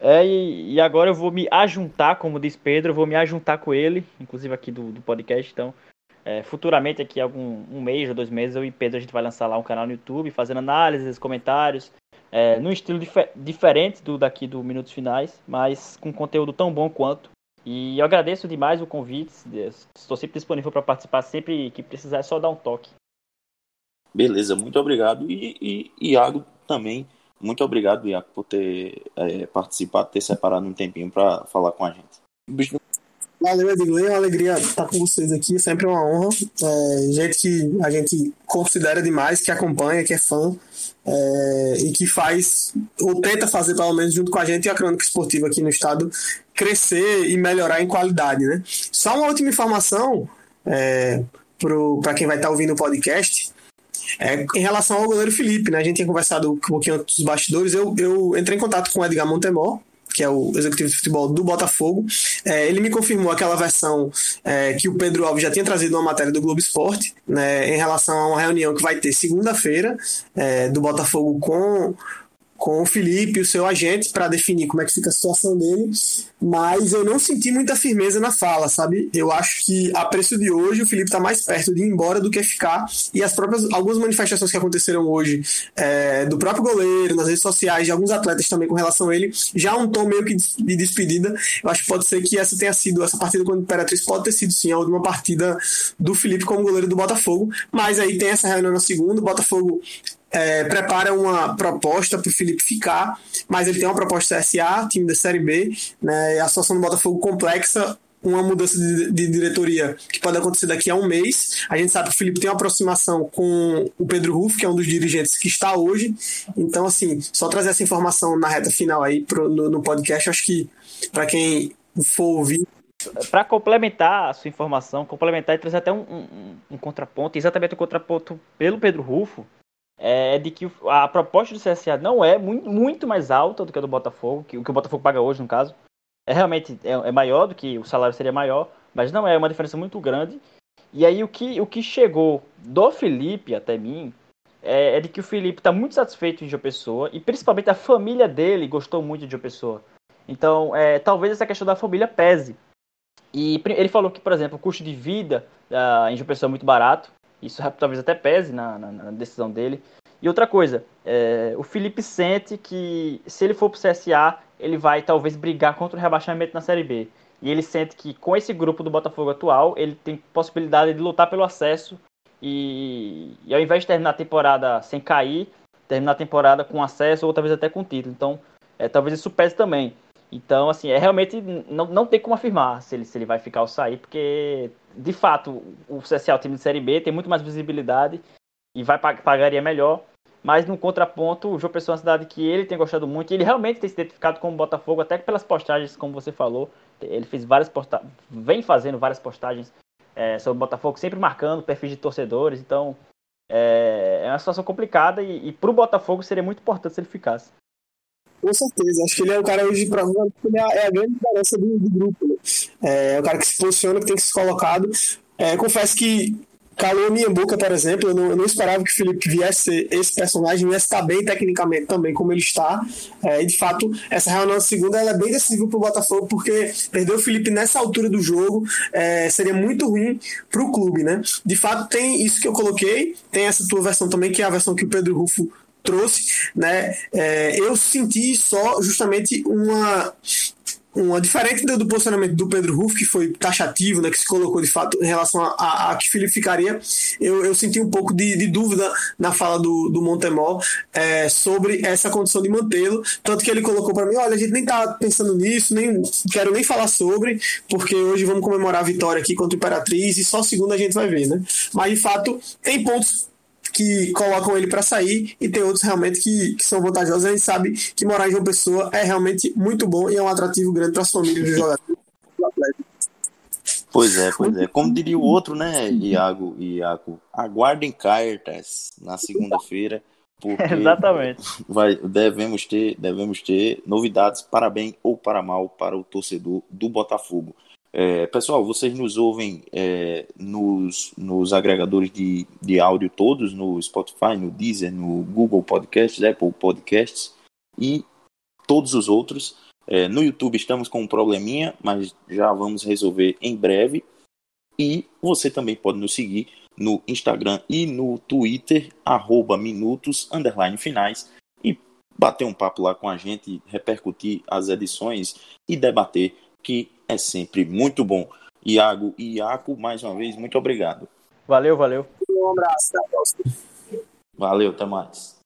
É, e, e, agora eu vou me ajuntar, como diz Pedro, eu vou me ajuntar com ele, inclusive aqui do, do podcast, então é, futuramente aqui algum um mês ou dois meses eu e Pedro a gente vai lançar lá um canal no YouTube, fazendo análises, comentários, é, num estilo dif diferente do daqui do Minutos Finais, mas com conteúdo tão bom quanto. E eu agradeço demais o convite, estou sempre disponível para participar, sempre que precisar é só dar um toque. Beleza, muito obrigado. E, e Iago também, muito obrigado, Iago, por ter é, participado, ter separado um tempinho para falar com a gente. Valeu, Edgley. É uma alegria estar com vocês aqui. É sempre uma honra. É, gente que a gente considera demais, que acompanha, que é fã é, e que faz, ou tenta fazer pelo menos junto com a gente e a crônica esportiva aqui no estado, crescer e melhorar em qualidade. Né? Só uma última informação é, para quem vai estar ouvindo o podcast. É, em relação ao goleiro Felipe, né? A gente tinha conversado um pouquinho antes dos bastidores. Eu, eu entrei em contato com o Edgar Montemor, que é o executivo de futebol do Botafogo. É, ele me confirmou aquela versão é, que o Pedro Alves já tinha trazido uma matéria do Globo Esporte, né, em relação a uma reunião que vai ter segunda-feira é, do Botafogo com com o Felipe, o seu agente, para definir como é que fica a situação dele, mas eu não senti muita firmeza na fala, sabe? Eu acho que a preço de hoje o Felipe está mais perto de ir embora do que ficar, e as próprias algumas manifestações que aconteceram hoje é, do próprio goleiro, nas redes sociais, de alguns atletas também com relação a ele, já um tom meio que de despedida. Eu acho que pode ser que essa tenha sido, essa partida contra o Imperatriz pode ter sido sim a última partida do Felipe como goleiro do Botafogo, mas aí tem essa reunião na segunda, o Botafogo é, prepara uma proposta para o Felipe ficar, mas ele tem uma proposta SA, time da Série B, né, a situação do Botafogo complexa, uma mudança de, de, diretoria que pode acontecer daqui a um mês. A gente sabe que o Felipe tem uma aproximação com o Pedro Rufo, que é um dos dirigentes que está hoje. Então, assim, só trazer essa informação na reta final aí pro, no, no podcast, acho que para quem for ouvir, para complementar a sua informação, complementar e trazer até um, um, um, contraponto, exatamente o contraponto pelo Pedro Rufo, é, é de que a proposta do CSA não é muito, muito mais alta do que a do Botafogo, que o que o Botafogo paga hoje, no caso. É realmente é, é maior do que o salário seria maior, mas não é uma diferença muito grande. E aí o que, o que chegou do Felipe até mim é, é de que o Felipe está muito satisfeito em João Pessoa e principalmente a família dele gostou muito de João Pessoa. Então, é, talvez essa questão da família pese. E ele falou que, por exemplo, o custo de vida uh, em João Pessoa é muito barato. Isso talvez até pese na, na, na decisão dele. E outra coisa, é, o Felipe sente que se ele for para o CSA, ele vai talvez brigar contra o rebaixamento na Série B. E ele sente que com esse grupo do Botafogo atual, ele tem possibilidade de lutar pelo acesso e, e ao invés de terminar a temporada sem cair, terminar a temporada com acesso ou talvez até com título. Então, é, talvez isso pese também. Então, assim, é realmente não, não tem como afirmar se ele, se ele vai ficar ou sair, porque de fato o CSA, o time de Série B, tem muito mais visibilidade e vai pagaria melhor. Mas no contraponto, o João Pessoa é uma cidade que ele tem gostado muito e ele realmente tem se identificado com o Botafogo, até pelas postagens, como você falou. Ele fez várias postagens, vem fazendo várias postagens é, sobre o Botafogo, sempre marcando perfis de torcedores. Então é, é uma situação complicada e, e para o Botafogo seria muito importante se ele ficasse. Com certeza, acho que ele é o cara hoje, provavelmente, ele é a grande diferença do, do grupo. Né? É, é o cara que se posiciona, que tem que ser colocado. É, confesso que calou minha boca, por exemplo. Eu não, eu não, esperava que o Felipe viesse esse personagem, viesse estar bem tecnicamente também, como ele está. É, e de fato, essa reunião segunda é bem decisiva para o Botafogo, porque perder o Felipe nessa altura do jogo é, seria muito ruim para o clube, né? De fato, tem isso que eu coloquei, tem essa tua versão também, que é a versão que o Pedro Rufo trouxe, né? É, eu senti só justamente uma uma diferente do, posicionamento do Pedro Ruf, que foi taxativo, né, que se colocou de fato em relação a, a, a que Felipe ficaria, eu, eu senti um pouco de, de dúvida na fala do, do Montemor é, sobre essa condição de mantê-lo, tanto que ele colocou para mim, olha, a gente nem tá pensando nisso, nem quero nem falar sobre, porque hoje vamos comemorar a vitória aqui contra o Imperatriz e só segunda a gente vai ver, né? Mas de fato tem pontos que colocam ele para sair e tem outros realmente que, que, são vantajosos. A gente sabe que morar em João Pessoa é realmente muito bom e é um atrativo grande para as famílias do Atlético. Pois é, pois é. Como diria o outro, né, Iago e Iago, aguardem cartas na segunda-feira, porque (laughs) Exatamente. Vai, devemos ter, devemos ter novidades para bem ou para mal para o torcedor do Botafogo. É, pessoal, vocês nos ouvem é, nos, nos agregadores de, de áudio todos, no Spotify, no Deezer, no Google Podcasts, Apple Podcasts e todos os outros. É, no YouTube estamos com um probleminha, mas já vamos resolver em breve. E você também pode nos seguir no Instagram e no Twitter, arroba minutos, underline finais, e bater um papo lá com a gente, repercutir as edições e debater que é sempre muito bom. Iago e Iaco, mais uma vez, muito obrigado. Valeu, valeu. Um abraço, até a próxima. Valeu, até mais.